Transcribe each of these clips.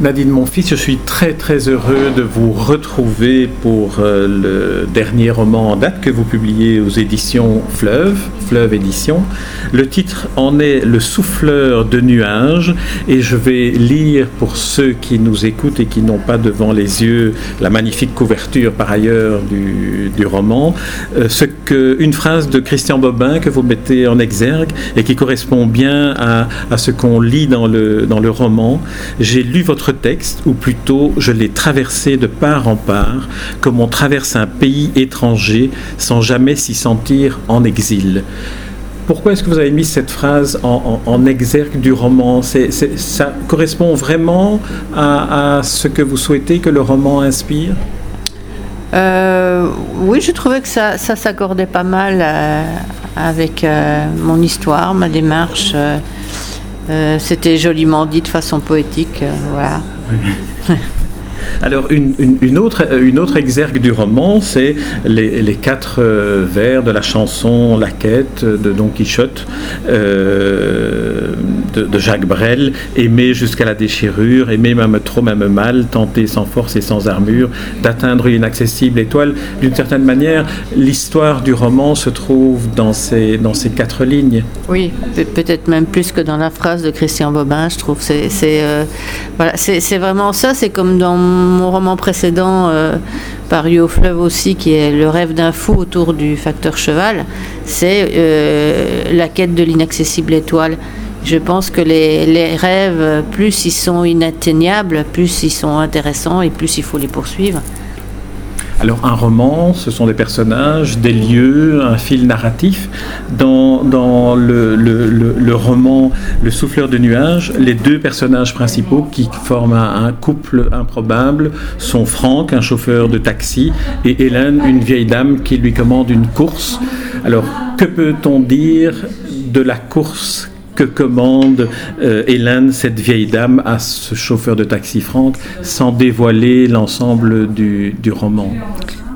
Nadine Monfils, je suis très très heureux de vous retrouver pour euh, le dernier roman en date que vous publiez aux éditions Fleuve, Fleuve Édition. Le titre en est Le souffleur de nuages et je vais lire pour ceux qui nous écoutent et qui n'ont pas devant les yeux la magnifique couverture par ailleurs du, roman, euh, ce que, une phrase de Christian Bobin que vous mettez en exergue et qui correspond bien à, à ce qu'on lit dans le, dans le roman. J'ai lu votre texte, ou plutôt je l'ai traversé de part en part, comme on traverse un pays étranger sans jamais s'y sentir en exil. Pourquoi est-ce que vous avez mis cette phrase en, exergue du roman? Ça correspond vraiment à, ce que vous souhaitez que le roman inspire? Euh, Oui, je trouvais que ça, s'accordait pas mal euh, avec euh, mon histoire, ma démarche. Euh, c'était joliment dit de façon poétique, euh. Alors, une, autre, une autre exergue du roman, c'est les, quatre euh, vers de la chanson La Quête de Don Quichotte de, Jacques Brel Aimer jusqu'à la déchirure, aimer même trop, même mal, tenter sans force et sans armure, d'atteindre l'inaccessible étoile. D'une certaine manière, l'histoire du roman se trouve dans ces, dans ces quatre lignes. Oui, peut-être même plus que dans la phrase de Christian Bobin, je trouve. C'est voilà, vraiment ça, c'est comme dans mon roman précédent, euh, paru au fleuve aussi, qui est Le rêve d'un fou autour du facteur cheval, c'est euh, la quête de l'inaccessible étoile. Je pense que les, les, rêves, plus ils sont inatteignables, plus ils sont intéressants et plus il faut les poursuivre. Alors un roman, ce sont des personnages, des lieux, un fil narratif. Dans, dans le, le, roman Le souffleur de nuages, les deux personnages principaux qui forment un, couple improbable sont Franck, un chauffeur de taxi, et Hélène, une vieille dame qui lui commande une course. Alors que peut-on dire de la course que commande euh, Hélène, cette vieille dame, à ce chauffeur de taxi Franck, sans dévoiler l'ensemble du, roman?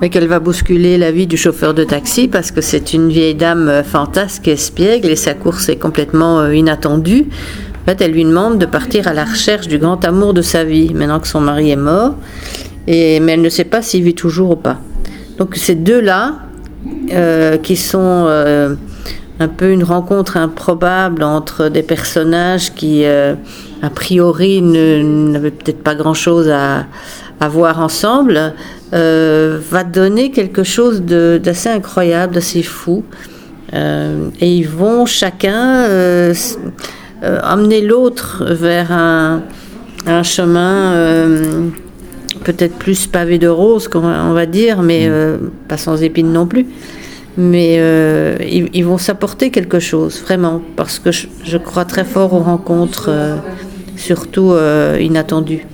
Mais qu'elle va bousculer la vie du chauffeur de taxi parce que c'est une vieille dame euh, fantasque espiègle et sa course est complètement euh, inattendue. En fait, elle lui demande de partir à la recherche du grand amour de sa vie, maintenant que son mari est mort, et, mais elle ne sait pas s'il vit toujours ou pas. Donc ces deux-là, qui sont un peu une rencontre improbable entre des personnages qui, euh, a priori, n'avaient peut-être pas grand-chose à, à, voir ensemble, euh, va donner quelque chose d'assez incroyable, d'assez fou. Euh, et ils vont chacun amener l'autre vers un, un chemin peut-être plus pavé de roses, on va dire, mais pas sans épines non plus mais euh, ils, vont s'apporter quelque chose, vraiment, parce que je, crois très fort aux rencontres, euh, surtout euh, inattendues.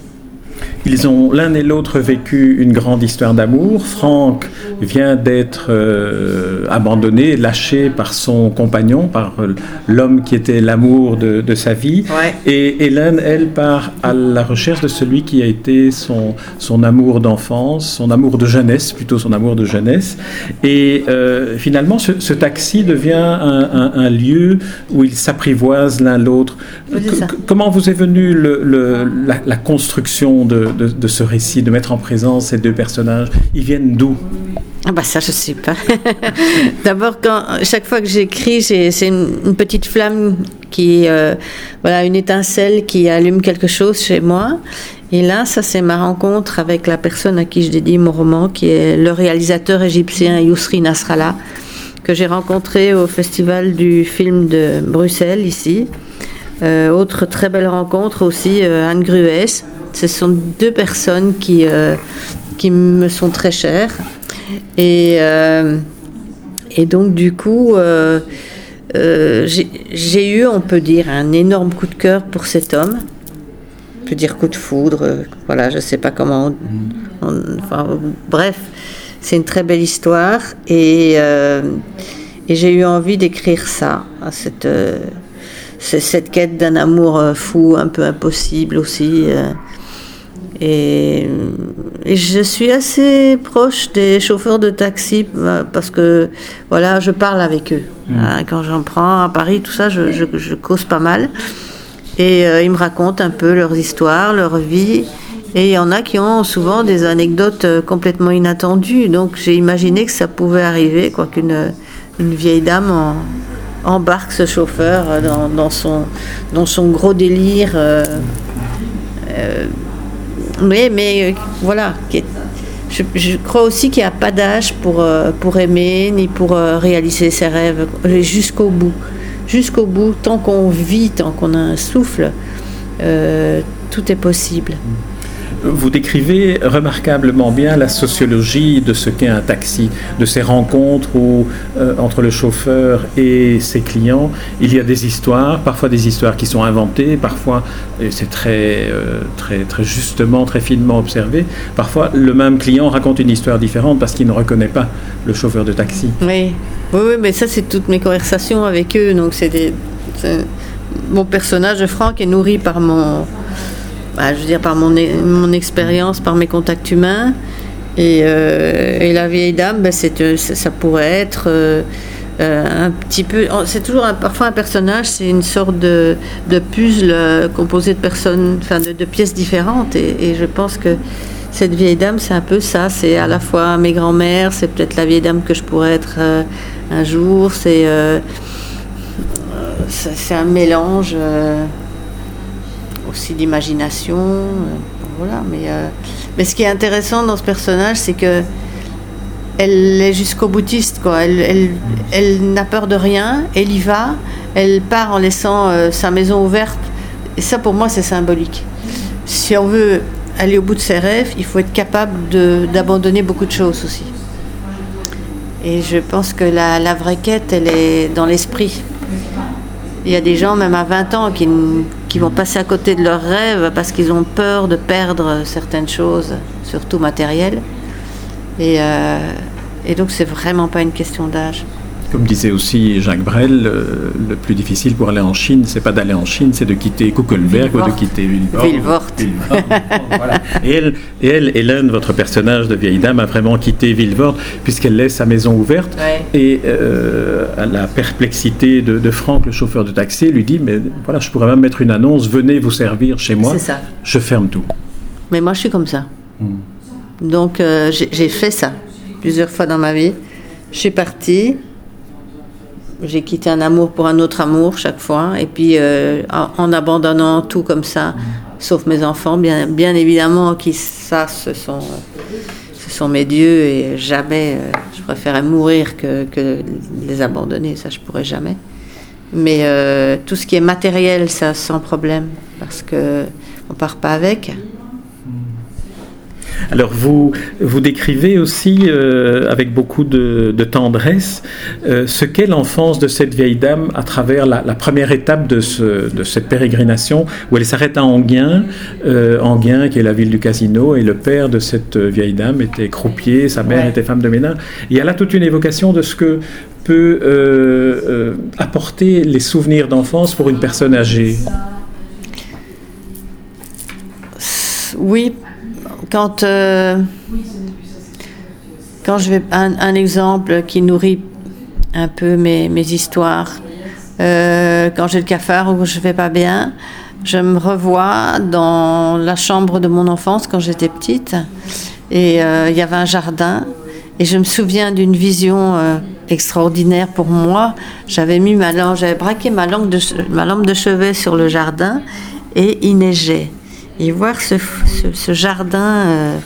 Ils ont l'un et l'autre vécu une grande histoire d'amour. Franck vient d'être euh, abandonné, lâché par son compagnon, par l'homme qui était l'amour de, sa vie. Et Hélène, elle, part à la recherche de celui qui a été son, son amour d'enfance, son amour de jeunesse, plutôt son amour de jeunesse. Et euh, finalement, ce, taxi devient un, lieu où ils s'apprivoisent l'un l'autre. Comment vous est venue le, la construction de, de, ce récit, de mettre en présence ces deux personnages Ils viennent d'où? Ah bah ça je sais pas. D'abord quand chaque fois que j'écris, c'est une, petite flamme qui euh, voilà une étincelle qui allume quelque chose chez moi. Et là, ça c'est ma rencontre avec la personne à qui je dédie mon roman, qui est le réalisateur égyptien Yousri Nasrallah, que j'ai rencontré au festival du film de Bruxelles ici. Euh, autre très belle rencontre aussi, euh, Anne Gruès, ce sont deux personnes qui, euh, qui me sont très chères. Et, euh, et donc, du coup, euh, j'ai eu, on peut dire, un énorme coup de cœur pour cet homme. On peut dire coup de foudre, voilà, je ne sais pas comment. enfin, bref, c'est une très belle histoire. Et, et j'ai eu envie d'écrire ça, cette c'est cette quête d'un amour fou, un peu impossible aussi. Et, je suis assez proche des chauffeurs de taxi euh, parce que voilà, je parle avec eux. Mm. Hein, quand j'en prends à Paris, tout ça, je, cause pas mal. Et ils me racontent un peu leurs histoires, leur vie. Et il y en a qui ont souvent des anecdotes complètement inattendues. Donc j'ai imaginé que ça pouvait arriver, quoi qu'une une vieille dame embarque ce chauffeur dans, son, dans son gros délire. Oui, mais voilà, je, crois aussi qu'il n'y a pas d'âge pour, euh, aimer ni pour euh, réaliser ses rêves, jusqu'au bout. Jusqu'au bout, tant qu'on vit, tant qu'on a un souffle, euh, tout est possible. Vous décrivez remarquablement bien la sociologie de ce qu'est un taxi, de ces rencontres où, euh, entre le chauffeur et ses clients, il y a des histoires, parfois des histoires qui sont inventées, parfois, et c'est très, euh, très, très justement, très finement observé, parfois le même client raconte une histoire différente parce qu'il ne reconnaît pas le chauffeur de taxi. Oui, oui, mais ça c'est toutes mes conversations avec eux, donc c'est. Mon personnage, Franck, est nourri par mon bah, je veux dire, par mon, mon expérience, par mes contacts humains. Et, euh, la vieille dame, bah, euh, ça pourrait être euh, un petit peu. C'est toujours parfois un personnage, c'est une sorte de, de puzzle composé de personnes, enfin de, pièces différentes. Et, je pense que cette vieille dame, c'est un peu ça. C'est à la fois mes grands-mères, c'est peut-être la vieille dame que je pourrais être un jour. C'est c'est un mélange aussi d'imagination. Euh, voilà, mais, euh, mais ce qui est intéressant dans ce personnage, c'est que elle est jusqu'au boutiste, quoi. Elle n'a peur de rien, elle y va, elle part en laissant euh, sa maison ouverte. Et ça, pour moi, c'est symbolique. Si on veut aller au bout de ses rêves, il faut être capable d'abandonner beaucoup de choses aussi. Et je pense que la, la vraie quête, elle est dans l'esprit. Il y a des gens, même à 20 ans, qui, qui vont passer à côté de leurs rêves parce qu'ils ont peur de perdre certaines choses, surtout matérielles. Et, euh, et donc, c'est vraiment pas une question d'âge. Comme disait aussi Jacques Brel, euh, le plus difficile pour aller en Chine, c'est pas d'aller en Chine, c'est de quitter Kuckelberg ou de quitter Villevort. et, elle, et elle, Hélène, votre personnage de vieille dame, a vraiment quitté Villevort puisqu'elle laisse sa maison ouverte. Et euh, la perplexité de, Franck, le chauffeur de taxi, lui dit Mais voilà, je pourrais même mettre une annonce venez vous servir chez moi. Ça. Je ferme tout. Mais moi, je suis comme ça. Hmm. Donc, euh, j'ai fait ça plusieurs fois dans ma vie. Je suis partie, j'ai quitté un amour pour un autre amour chaque fois, et puis euh, en, abandonnant tout comme ça, sauf mes enfants, bien, bien évidemment, qui ça, ce sont, ce sont mes dieux, et jamais, euh, je préférais mourir que, que, les abandonner, ça je pourrais jamais. Mais euh, tout ce qui est matériel, ça sans problème, parce que on part pas avec. Alors vous, vous décrivez aussi euh, avec beaucoup de, tendresse euh, ce qu'est l'enfance de cette vieille dame à travers la, première étape de, de, cette pérégrination où elle s'arrête à Anguien, euh, qui est la ville du casino et le père de cette vieille dame était croupier, sa mère était femme de ménage. Il y a là toute une évocation de ce que peut apporter les souvenirs d'enfance pour une personne âgée. Oui, quand, euh, quand je vais un, exemple qui nourrit un peu mes, mes histoires, euh, quand j'ai le cafard ou je vais pas bien, je me revois dans la chambre de mon enfance quand j'étais petite. Et euh, il y avait un jardin. Et je me souviens d'une vision extraordinaire pour moi. J'avais mis ma j'avais braqué ma de, ma lampe de chevet sur le jardin et il neigeait et voir ce, ce, jardin euh,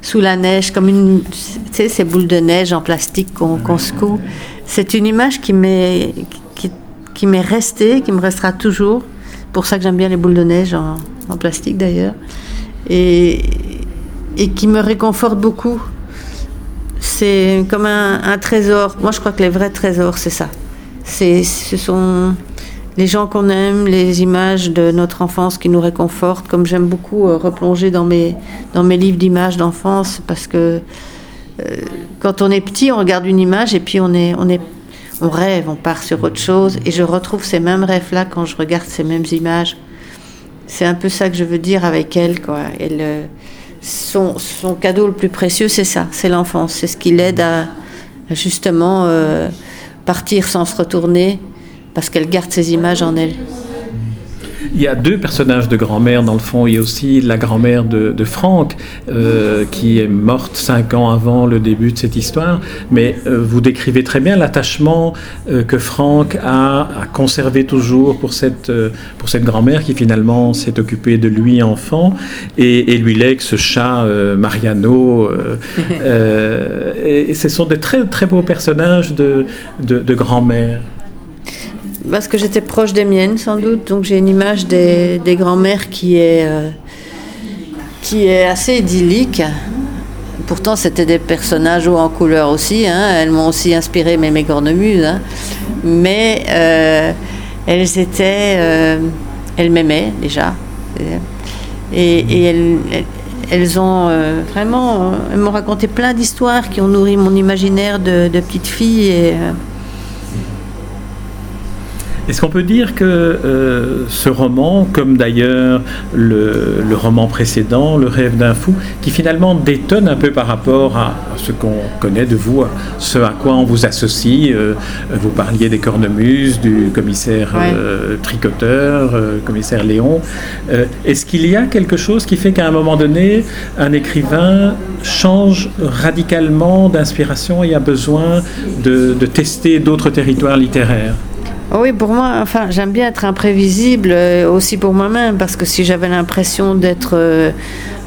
sous la neige, comme une, tu sais, ces boules de neige en plastique qu'on secoue. C'est une image qui m'est qui, qui m'est restée, qui me restera toujours. Pour ça que j'aime bien les boules de neige en, en plastique d'ailleurs, et, et qui me réconforte beaucoup. C'est comme un, un, trésor. Moi, je crois que les vrais trésors, c'est ça. C'est, ce sont les gens qu'on aime, les images de notre enfance qui nous réconfortent, comme j'aime beaucoup euh, replonger dans mes, dans mes livres d'images d'enfance, parce que euh, quand on est petit, on regarde une image et puis on, est, on, est, on rêve, on part sur autre chose, et je retrouve ces mêmes rêves-là quand je regarde ces mêmes images. C'est un peu ça que je veux dire avec elle, quoi. Euh, son, son, cadeau le plus précieux, c'est ça, c'est l'enfance, c'est ce qui l'aide à, justement partir sans se retourner parce qu'elle garde ces images en elle. Il y a deux personnages de grand-mère dans le fond. Il y a aussi la grand-mère de, de Franck, euh, qui est morte cinq ans avant le début de cette histoire. Mais euh, vous décrivez très bien l'attachement euh, que Franck a à conserver toujours pour cette, pour cette grand-mère qui finalement s'est occupée de lui enfant et, et lui lègue ce chat Mariano. et, et ce sont des très, très beaux personnages de, de, de grand-mère. Parce que j'étais proche des miennes, sans doute, donc j'ai une image des, des grands-mères qui est, euh, qui est assez idyllique. Pourtant, c'était des personnages hauts en couleur aussi. hein. Elles m'ont aussi inspiré mes, mes cornemuses. hein. Mais euh, elles étaient. euh, elles m'aimaient déjà. Et, elles, elles- ont vraiment. Elles m'ont raconté plein d'histoires qui ont nourri mon imaginaire de, petite fille. Est-ce qu'on peut dire que euh, ce roman, comme d'ailleurs le, le roman précédent, Le rêve d'un fou, qui finalement détonne un peu par rapport à, ce qu'on connaît de vous, à ce à quoi on vous associe, euh, vous parliez des cornemuses, du commissaire euh, tricoteur, commissaire Léon, est-ce qu'il y a quelque chose qui fait qu'à un moment donné, un écrivain change radicalement d'inspiration et a besoin de, de tester d'autres territoires littéraires? Oui, pour moi, enfin, j'aime bien être imprévisible euh, aussi pour moi-même parce que si j'avais l'impression d'être euh,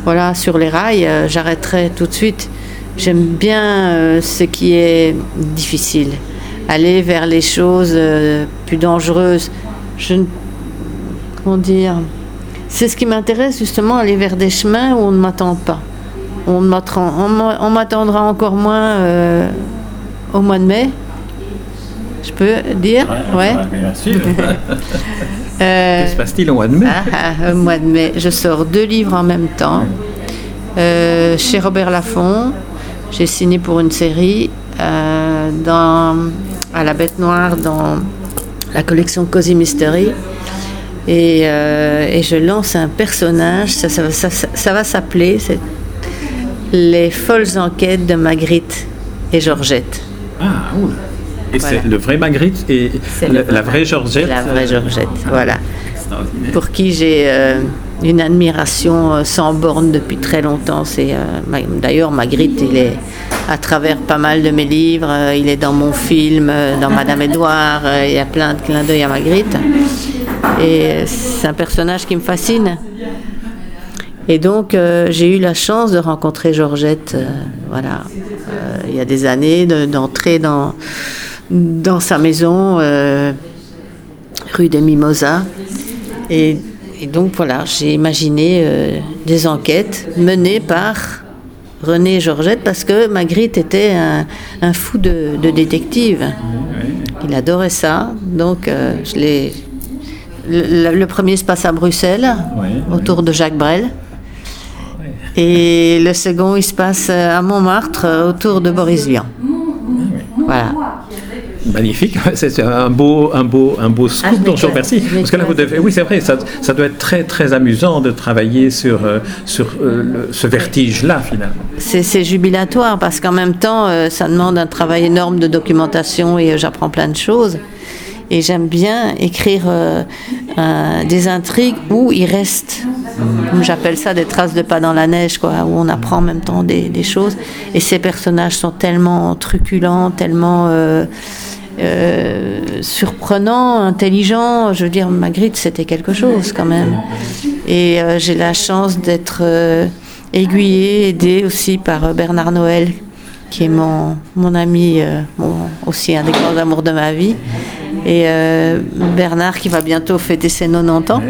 voilà sur les rails, euh, j'arrêterais tout de suite. J'aime bien ce qui est difficile, aller vers les choses plus dangereuses. Je ne- dire C'est ce qui m'intéresse justement, aller vers des chemins où on ne m'attend pas. On m'attendra encore moins au mois de mai. Je peux dire? Ouais. bien sûr. Euh, Que se passe-t-il au mois de mai? Ah, ah, au mois de mai, je sors deux livres en même temps. Euh, chez Robert Laffont, j'ai signé pour une série euh, dans, à la Bête Noire dans la collection Cozy Mystery. Et, euh, et je lance un personnage, ça, ça, ça- ça- ça va s'appeler Les folles enquêtes de Magritte et Georgette. Ah, oula. Et Voilà. c'est le vrai Magritte et la, vraie Georgette La vraie Georgette, ah, voilà. pour qui j'ai euh, une admiration euh, sans borne depuis très longtemps. C'est euh, d'ailleurs Magritte, il est à travers pas mal de mes livres, euh, il est dans mon film, dans Madame Édouard, il y a plein de clins d'œil à Magritte. Et c'est un personnage qui me fascine. Et donc euh, j'ai eu la chance de rencontrer Georgette, euh, voilà, euh, il y a des années, de- d'entrer dans dans sa maison. euh, rue des Mimosas. Et, et donc voilà, j'ai imaginé euh, des enquêtes menées par René et Georgette parce que Magritte était un, un fou de, de détective. Il adorait ça. Donc euh, je l'ai. Le, le premier se passe à Bruxelles, Ouais, autour de Jacques Brel. Et le second, il se passe à Montmartre, autour de Boris Vian. Voilà. Magnifique, c'est un beau, un beau, un beau Ah, scoop dont je vous remercie. Parce que là, vous devez, oui, c'est vrai, ça, ça doit être très, très amusant de travailler sur, euh, sur euh, le- ce vertige-là, finalement. C'est jubilatoire parce qu'en même temps, euh, ça demande un travail énorme de documentation et j'apprends plein de choses. Et j'aime bien écrire des intrigues où il reste, comme j'appelle ça, des traces de pas dans la neige, quoi, où on apprend en même temps des, des choses. Et ces personnages sont tellement truculents, tellement euh, surprenants, intelligents. Je veux dire, Magritte, c'était quelque chose quand même. Et euh, j'ai la chance d'être euh, aiguillée, aidée aussi par Bernard Noël, qui est mon, mon ami, mon- aussi un des grands amours de ma vie. Et Bernard qui va bientôt fêter ses 90 ans.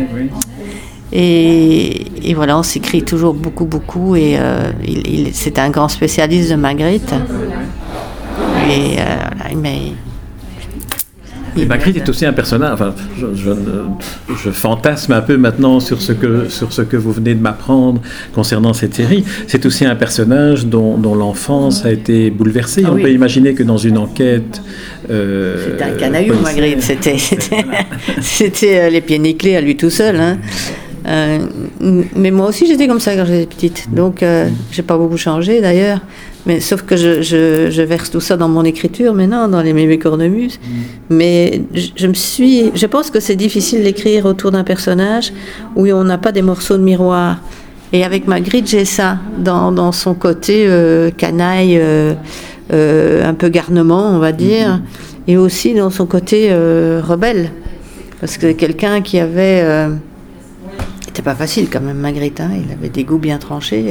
Et, et voilà, on s'écrit toujours beaucoup, beaucoup. Et euh, il, il- c'est un grand spécialiste de Magritte. Et euh, voilà, il m'a. Et Magritte est aussi un personnage. Enfin, je, je, je fantasme un peu maintenant sur ce que sur ce que vous venez de m'apprendre concernant cette série. C'est aussi un personnage dont, dont l'enfance a été bouleversée. Ah On oui. peut imaginer que dans une enquête. euh, C'était un canaillou, Magritte. C'était, c'était, c'était, euh, les pieds nickelés à lui tout seul. hein. Euh, mais moi aussi, j'étais comme ça quand j'étais petite. Donc, euh, j'ai pas beaucoup changé d'ailleurs. Mais sauf que je, je, je, verse tout ça dans mon écriture maintenant, dans les mémés cornemuses. Mm. Mais je, je, me suis, je pense que c'est difficile d'écrire autour d'un personnage où on n'a pas des morceaux de miroir. Et avec Magritte, j'ai ça dans, dans, son côté euh, canaille, euh, euh, un peu garnement, on va dire, mm-hmm. et aussi dans son côté rebelle. Parce que quelqu'un qui avait. C'était pas facile quand même, Magritte, hein, il avait des goûts bien tranchés.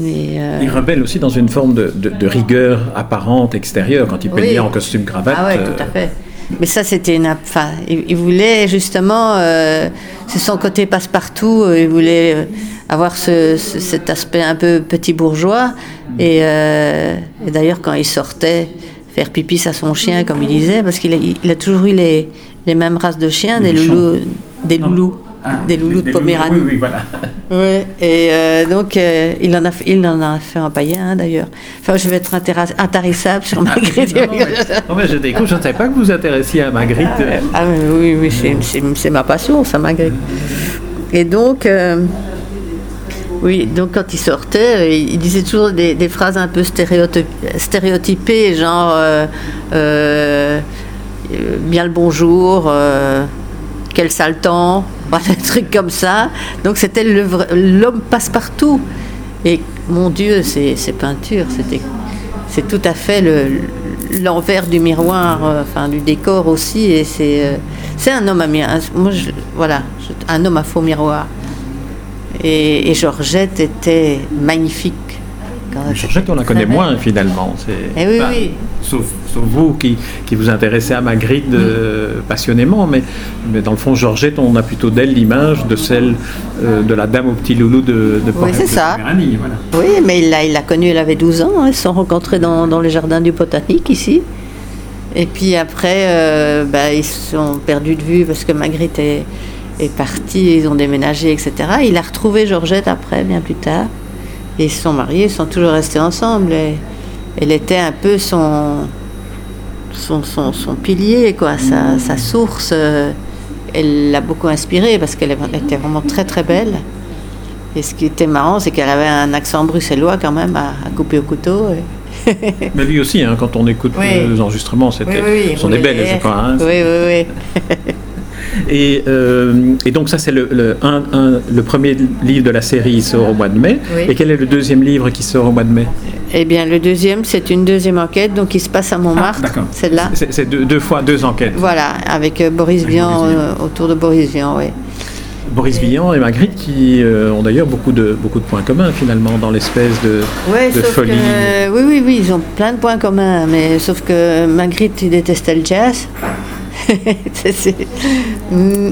Euh, mais, euh, Il rebelle aussi dans une forme de, de, de rigueur apparente extérieure quand il peignait Oui. en costume cravate. Ah ouais, euh, tout à fait. Mais ça, c'était une. Enfin, il, il voulait justement. euh, c'est son côté passe-partout. Il voulait avoir ce, ce- cet aspect un peu petit bourgeois. Et, euh, et d'ailleurs, quand il sortait faire pipi à son chien, comme il disait, parce qu'il a, il a toujours eu les, les mêmes races de chiens, des Des loulous, des loulous, ah, des loulous de Poméranie. Oui, oui, voilà. Ouais, et euh, donc euh, il, en a fait, il en a fait un païen hein, d'ailleurs. Enfin, je vais être intarissable sur ma grille. non, mais, non, mais je découvre, je ne savais pas que vous vous intéressiez à Magritte. Ah mais oui, oui, c'est- c'est ma passion, ça Magritte. Et donc, euh, oui, donc quand il sortait, il il disait toujours des, des phrases un peu stéréotyp- stéréotypées, genre bien le bonjour, quel sale temps, des trucs comme ça. Donc c'était l'homme passe-partout. Et mon Dieu, ces, ces peintures, c'était, c'est tout à fait le, l'envers du miroir, euh, enfin du décor aussi. Et c'est, euh, c'est un homme à moi, voilà, un homme à faux miroir. Et Georgette était magnifique. Quand elle Georgette, on la connaît moins finalement. Eh oui, enfin, oui. Sauf, sauf vous qui, qui vous intéressez à Magritte euh, passionnément, mais, mais dans le fond, Georgette, on a plutôt d'elle l'image de celle euh, de la dame au petit loulou de, de, Oui, c'est ça. Voilà. Oui, mais il l'a, il connue, elle avait 12 ans. hein, Ils se sont rencontrés dans, dans les jardins du Botanique, ici. Et puis après, euh, bah, ils se sont perdus de vue parce que Magritte est, est partie, ils ont déménagé, etc. Il a retrouvé Georgette après, bien plus tard. Et ils se sont mariés, ils sont toujours restés ensemble. Et elle était un peu son, son, son, son pilier, quoi, sa, sa source. euh, Elle l'a beaucoup inspirée parce qu'elle était vraiment très très belle. Et ce qui était marrant, c'est qu'elle avait un accent bruxellois quand même à, à couper au couteau. et- Mais lui aussi, hein, quand on écoute Oui. les enregistrements, c'était, oui, sont des belles, je crois. hein. Oui, oui, oui. Et, euh, et donc ça, c'est le, le, un- un- le premier livre de la série, il sort au mois de mai. Oui. Et quel est le deuxième livre qui sort au mois de mai? Eh bien, le deuxième, c'est une deuxième enquête, donc il se passe à Montmartre, Ah, celle-là. C'est, deux, deux fois deux enquêtes. Voilà, avec euh, Boris Vian, euh, autour de Boris Vian, oui. Boris Vian et Magritte qui euh, ont d'ailleurs beaucoup de, beaucoup de points communs finalement dans l'espèce de, Ouais, de sauf folie. que- oui, oui, oui, ils ont plein de points communs, mais sauf que Magritte, il détestait le jazz.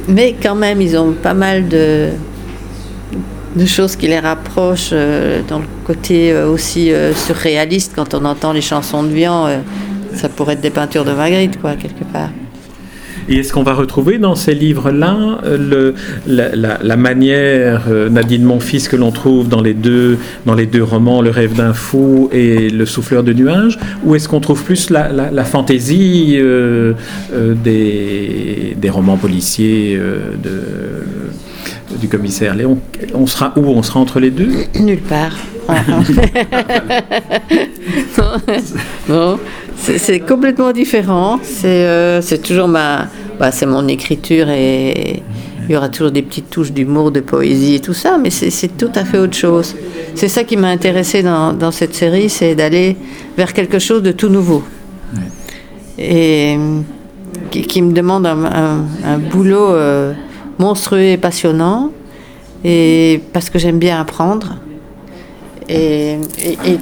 Mais quand même, ils ont pas mal de, choses qui les rapprochent euh, dans le côté euh, aussi euh, surréaliste. Quand on entend les chansons de Vian, ça pourrait être des peintures de Magritte, quoi, quelque part. Et est-ce qu'on va retrouver dans ces livres-là euh, la, manière, euh, Nadine Monfils, que l'on trouve dans les, deux, romans, Le rêve d'un fou et Le souffleur de nuages Ou est-ce qu'on trouve plus la, fantaisie euh, des, romans policiers du commissaire Léon? On sera où? On sera entre les deux? Nulle part. non, c'est complètement différent. C'est euh, toujours ma, bah, c'est mon écriture et il y aura toujours des petites touches d'humour, de poésie et tout ça, mais c'est tout à fait autre chose. C'est ça qui m'a intéressé dans, dans cette série, c'est d'aller vers quelque chose de tout nouveau et qui, qui me demande un, un- un boulot euh, monstrueux et passionnant et parce que j'aime bien apprendre. Et,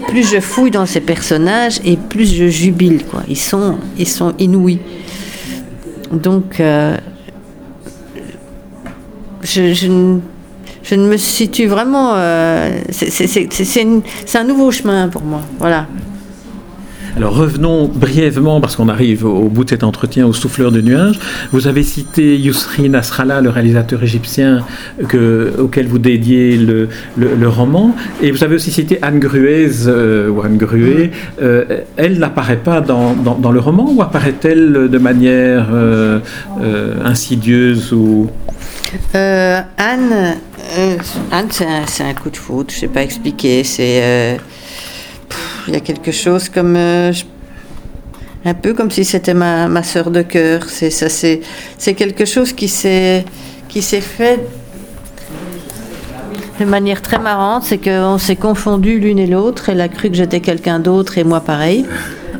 plus je fouille dans ces personnages, et plus je jubile. Quoi. Ils, sont, ils sont inouïs. Donc, euh, je, ne- me situe vraiment. euh, c'est un nouveau chemin pour moi. Voilà. Alors revenons brièvement, parce qu'on arrive au, au bout de cet entretien, au souffleur de nuages. Vous avez cité Yousri Nasrallah, le réalisateur égyptien que, auquel vous dédiez le, le- le roman. Et vous avez aussi cité Anne Gruez, euh, ou Anne Gruet. Euh, elle n'apparaît pas dans, dans- dans le roman ou apparaît-elle de manière euh, euh, insidieuse ou... Euh, Anne, euh, Anne c'est un, un coup de foudre, je ne sais pas expliquer. C'est, euh, il y a quelque chose comme euh, un peu comme si c'était ma, ma sœur de cœur. C'est ça, c'est c'est quelque chose qui s'est qui s'est fait de manière très marrante. C'est qu'on s'est confondus l'une et l'autre. Elle a cru que j'étais quelqu'un d'autre et moi pareil.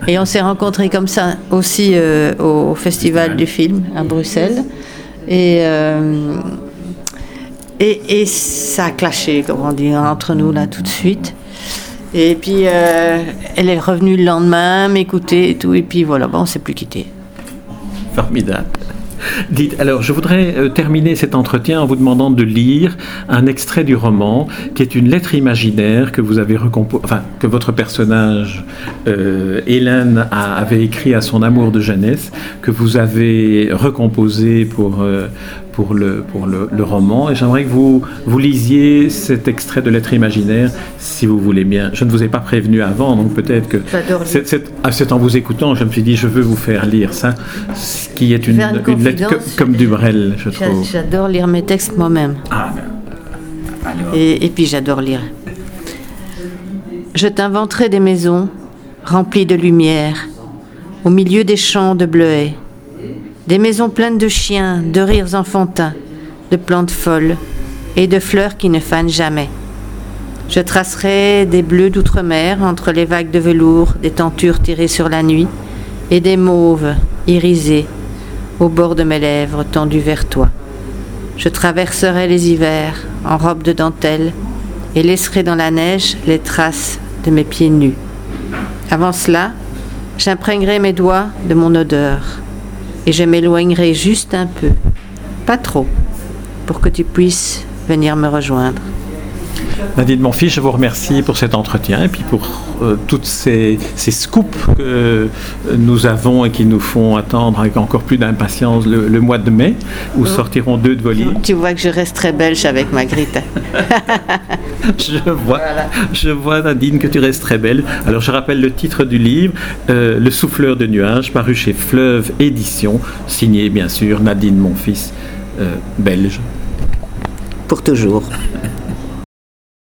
Et on s'est rencontrés comme ça aussi euh, au Festival du film à Bruxelles. Et euh, et, et ça a clashé, comme on dit, entre nous là tout de suite. Et puis euh, elle est revenue le lendemain m'écouter et tout. Et puis voilà, bon, on s'est plus quitté. Formidable. Dites, alors je voudrais euh, terminer cet entretien en vous demandant de lire un extrait du roman qui est une lettre imaginaire que votre personnage euh, Hélène avait écrit à son amour de jeunesse, que vous avez recomposé pour pour le pour le, le roman et j'aimerais que vous vous lisiez cet extrait de lettre imaginaire si vous voulez bien. Je ne vous ai pas prévenu avant donc peut-être que c'est- ah, c'est en vous écoutant, je me suis dit, je veux vous faire lire ça, ce qui est une, Faire une une lettre co- comme du Brel, je trouve. J'adore lire mes textes moi-même. Ah, ben, alors. Et, et puis j'adore lire. Je t'inventerai des maisons remplies de lumière, au milieu des champs de bleuets. Des maisons pleines de chiens, de rires enfantins, de plantes folles et de fleurs qui ne fanent jamais. Je tracerai des bleus d'outre-mer entre les vagues de velours, des tentures tirées sur la nuit, et des mauves irisés au bord de mes lèvres tendues vers toi. Je traverserai les hivers en robe de dentelle et laisserai dans la neige les traces de mes pieds nus. Avant cela, j'imprégnerai mes doigts de mon odeur et je m'éloignerai juste un peu, pas trop, pour que tu puisses venir me rejoindre. Nadine Monfils, je vous remercie pour cet entretien et puis pour euh, toutes ces, ces scoops que euh, nous avons et qui nous font attendre avec encore plus d'impatience le, le mois de mai, où sortiront deux de vos livres. Tu vois que je reste très belge avec Magritte. Je vois, je vois Nadine que tu restes très belle. Alors je rappelle le titre du livre, euh, Le souffleur de nuages, paru chez Fleuve Édition, signé bien sûr Nadine Monfils, euh, belge. Pour toujours.